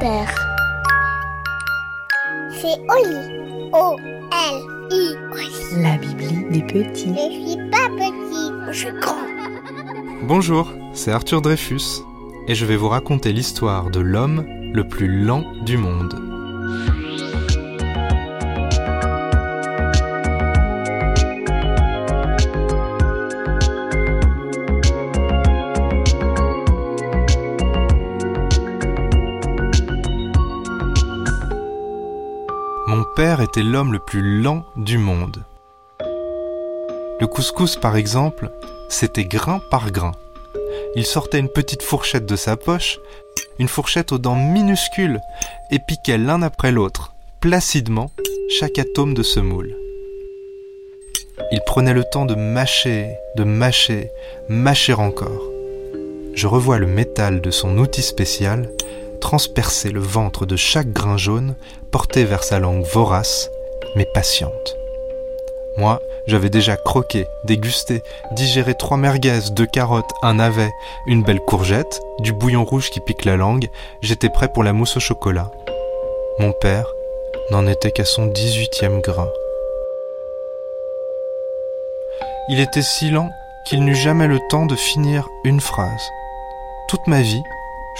père. C'est Oli. O-L-I. La Bibli des petits. Je suis pas petit, je suis grand. Bonjour, c'est Arthur Dreyfus et je vais vous raconter l'histoire de l'homme le plus lent du monde. Était l'homme le plus lent du monde. Le couscous, par exemple, c'était grain par grain. Il sortait une petite fourchette de sa poche, une fourchette aux dents minuscules, et piquait l'un après l'autre, placidement, chaque atome de ce moule. Il prenait le temps de mâcher, de mâcher, mâcher encore. Je revois le métal de son outil spécial transpercer le ventre de chaque grain jaune porté vers sa langue vorace, mais patiente. Moi, j'avais déjà croqué, dégusté, digéré trois merguez, deux carottes, un navet, une belle courgette, du bouillon rouge qui pique la langue, j'étais prêt pour la mousse au chocolat. Mon père n'en était qu'à son dix-huitième grain. Il était si lent qu'il n'eut jamais le temps de finir une phrase. Toute ma vie,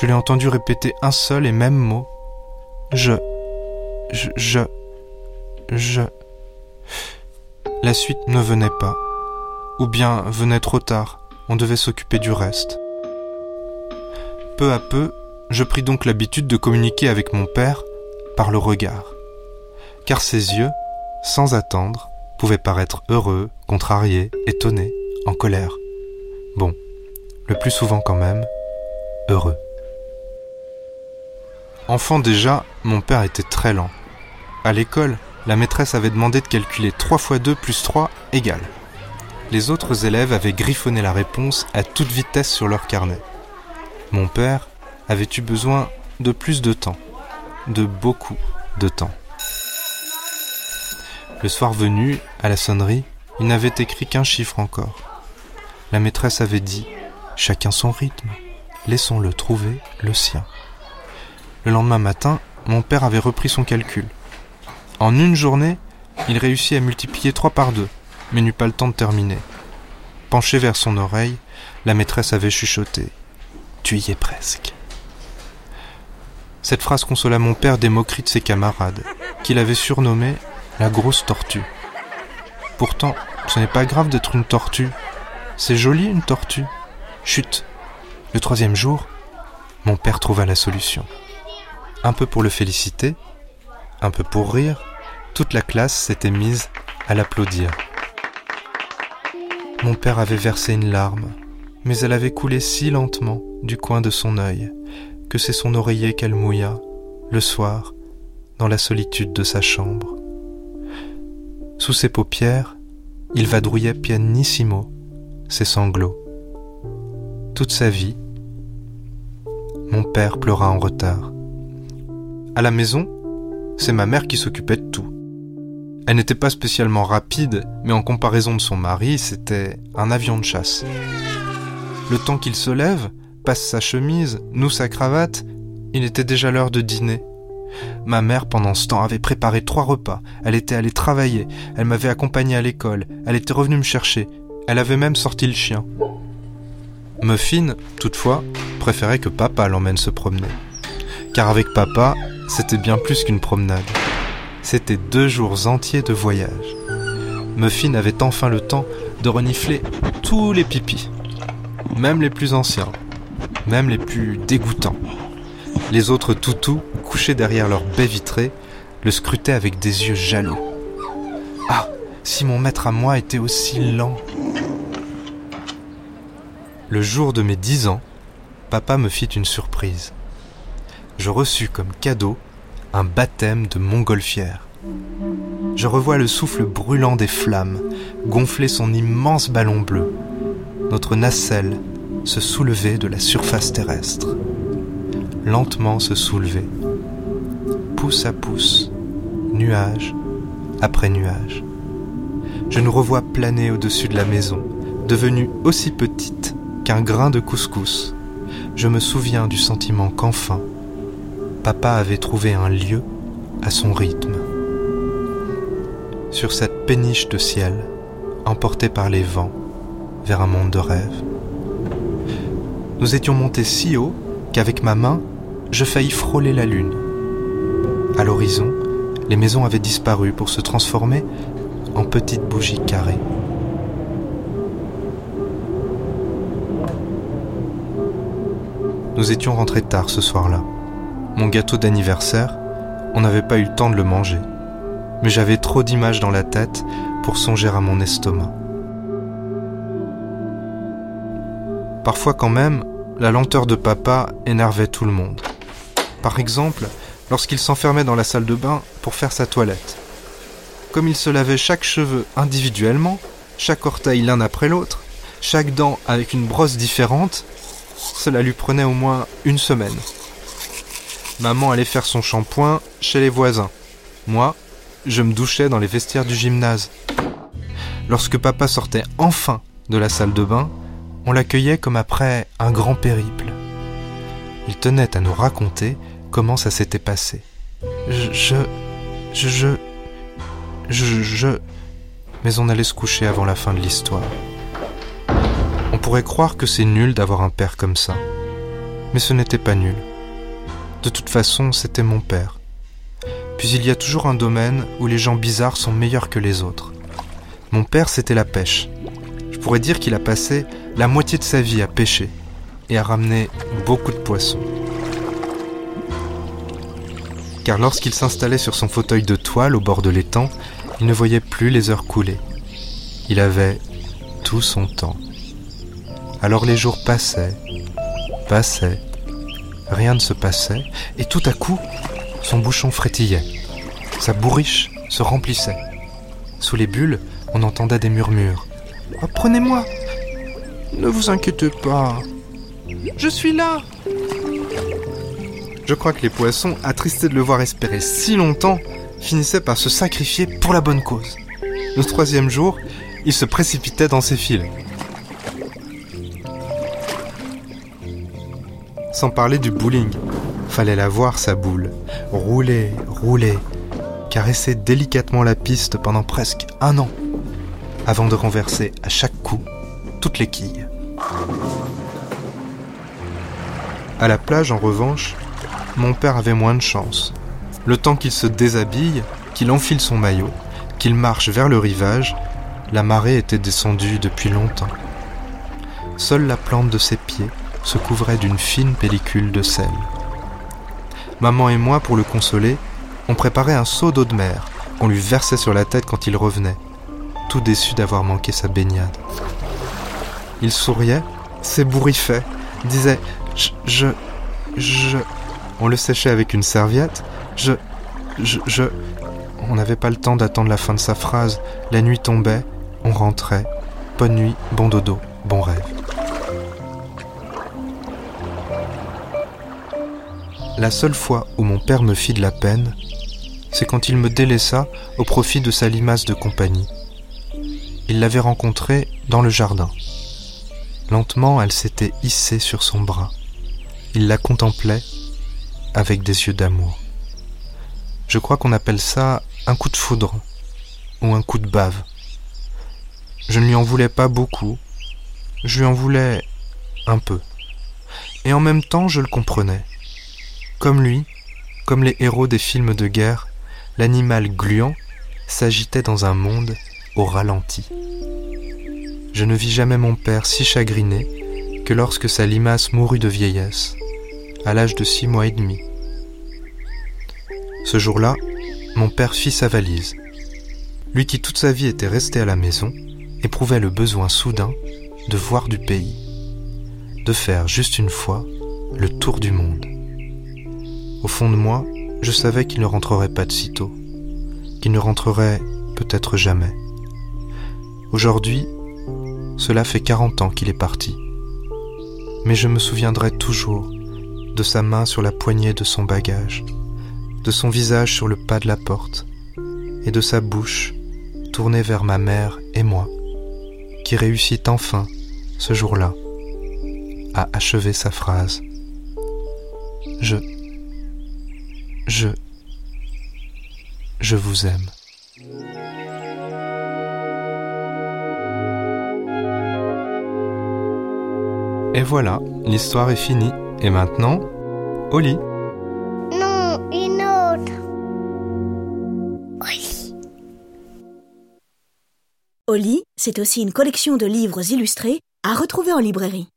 je l'ai entendu répéter un seul et même mot. Je. Je. Je. La suite ne venait pas. Ou bien venait trop tard. On devait s'occuper du reste. Peu à peu, je pris donc l'habitude de communiquer avec mon père par le regard. Car ses yeux, sans attendre, pouvaient paraître heureux, contrariés, étonnés, en colère. Bon, le plus souvent quand même, heureux. Enfant déjà, mon père était très lent. À l'école, la maîtresse avait demandé de calculer 3 fois 2 plus 3 égale. Les autres élèves avaient griffonné la réponse à toute vitesse sur leur carnet. Mon père avait eu besoin de plus de temps, de beaucoup de temps. Le soir venu, à la sonnerie, il n'avait écrit qu'un chiffre encore. La maîtresse avait dit ⁇ Chacun son rythme, laissons-le trouver le sien ⁇ le lendemain matin, mon père avait repris son calcul. En une journée, il réussit à multiplier 3 par 2, mais n'eut pas le temps de terminer. Penché vers son oreille, la maîtresse avait chuchoté. Tu y es presque. Cette phrase consola mon père des moqueries de ses camarades, qu'il avait surnommé la grosse tortue. Pourtant, ce n'est pas grave d'être une tortue. C'est joli une tortue. Chut. Le troisième jour, mon père trouva la solution un peu pour le féliciter, un peu pour rire, toute la classe s'était mise à l'applaudir. Mon père avait versé une larme, mais elle avait coulé si lentement du coin de son œil que c'est son oreiller qu'elle mouilla, le soir, dans la solitude de sa chambre. Sous ses paupières, il vadrouillait pianissimo ses sanglots. Toute sa vie, mon père pleura en retard. À la maison, c'est ma mère qui s'occupait de tout. Elle n'était pas spécialement rapide, mais en comparaison de son mari, c'était un avion de chasse. Le temps qu'il se lève, passe sa chemise, noue sa cravate, il était déjà l'heure de dîner. Ma mère, pendant ce temps, avait préparé trois repas. Elle était allée travailler, elle m'avait accompagné à l'école, elle était revenue me chercher, elle avait même sorti le chien. Muffin, toutefois, préférait que papa l'emmène se promener. Car avec papa, c'était bien plus qu'une promenade. C'était deux jours entiers de voyage. Muffin avait enfin le temps de renifler tous les pipis, même les plus anciens, même les plus dégoûtants. Les autres toutous, couchés derrière leur baie vitrée, le scrutaient avec des yeux jaloux. Ah, si mon maître à moi était aussi lent. Le jour de mes dix ans, papa me fit une surprise je reçus comme cadeau un baptême de montgolfière. Je revois le souffle brûlant des flammes gonfler son immense ballon bleu. Notre nacelle se soulevait de la surface terrestre. Lentement se soulever. Pouce à pouce, nuage après nuage. Je nous revois planer au-dessus de la maison, devenue aussi petite qu'un grain de couscous. Je me souviens du sentiment qu'enfin, papa avait trouvé un lieu à son rythme. Sur cette péniche de ciel, emporté par les vents vers un monde de rêve. Nous étions montés si haut qu'avec ma main, je faillis frôler la lune. À l'horizon, les maisons avaient disparu pour se transformer en petites bougies carrées. Nous étions rentrés tard ce soir-là. Mon gâteau d'anniversaire, on n'avait pas eu le temps de le manger. Mais j'avais trop d'images dans la tête pour songer à mon estomac. Parfois quand même, la lenteur de papa énervait tout le monde. Par exemple, lorsqu'il s'enfermait dans la salle de bain pour faire sa toilette. Comme il se lavait chaque cheveu individuellement, chaque orteil l'un après l'autre, chaque dent avec une brosse différente, cela lui prenait au moins une semaine. Maman allait faire son shampoing chez les voisins. Moi, je me douchais dans les vestiaires du gymnase. Lorsque papa sortait enfin de la salle de bain, on l'accueillait comme après un grand périple. Il tenait à nous raconter comment ça s'était passé. Je, je, je, je, je, mais on allait se coucher avant la fin de l'histoire. On pourrait croire que c'est nul d'avoir un père comme ça. Mais ce n'était pas nul. De toute façon, c'était mon père. Puis il y a toujours un domaine où les gens bizarres sont meilleurs que les autres. Mon père, c'était la pêche. Je pourrais dire qu'il a passé la moitié de sa vie à pêcher et à ramener beaucoup de poissons. Car lorsqu'il s'installait sur son fauteuil de toile au bord de l'étang, il ne voyait plus les heures couler. Il avait tout son temps. Alors les jours passaient, passaient, rien ne se passait, et tout à coup, son bouchon frétillait. Sa bourriche se remplissait. Sous les bulles, on entendait des murmures. Oh, prenez-moi Ne vous inquiétez pas. Je suis là Je crois que les poissons, attristés de le voir espérer si longtemps, finissaient par se sacrifier pour la bonne cause. Le troisième jour, il se précipitait dans ses fils. Sans parler du bowling. Fallait la voir, sa boule. Rouler, rouler. Caresser délicatement la piste pendant presque un an. Avant de renverser à chaque coup toutes les quilles. À la plage, en revanche, mon père avait moins de chance. Le temps qu'il se déshabille, qu'il enfile son maillot, qu'il marche vers le rivage, la marée était descendue depuis longtemps. Seule la plante de ses pieds se couvrait d'une fine pellicule de sel. Maman et moi, pour le consoler, on préparait un seau d'eau de mer qu'on lui versait sur la tête quand il revenait, tout déçu d'avoir manqué sa baignade. Il souriait, s'ébouriffait, disait je, je, je. On le séchait avec une serviette. Je, je, je. On n'avait pas le temps d'attendre la fin de sa phrase. La nuit tombait, on rentrait. Bonne nuit, bon dodo, bon rêve. La seule fois où mon père me fit de la peine, c'est quand il me délaissa au profit de sa limace de compagnie. Il l'avait rencontrée dans le jardin. Lentement, elle s'était hissée sur son bras. Il la contemplait avec des yeux d'amour. Je crois qu'on appelle ça un coup de foudre ou un coup de bave. Je ne lui en voulais pas beaucoup, je lui en voulais un peu. Et en même temps, je le comprenais. Comme lui, comme les héros des films de guerre, l'animal gluant s'agitait dans un monde au ralenti. Je ne vis jamais mon père si chagriné que lorsque sa limace mourut de vieillesse, à l'âge de six mois et demi. Ce jour-là, mon père fit sa valise. Lui qui toute sa vie était resté à la maison, éprouvait le besoin soudain de voir du pays, de faire juste une fois le tour du monde. Au fond de moi, je savais qu'il ne rentrerait pas de sitôt, qu'il ne rentrerait peut-être jamais. Aujourd'hui, cela fait quarante ans qu'il est parti. Mais je me souviendrai toujours de sa main sur la poignée de son bagage, de son visage sur le pas de la porte, et de sa bouche tournée vers ma mère et moi, qui réussit enfin, ce jour-là, à achever sa phrase. Je Je... Je vous aime. Et voilà, l'histoire est finie. Et maintenant, au lit. Non, une autre. Oui. Oli, c'est aussi une collection de livres illustrés à retrouver en librairie.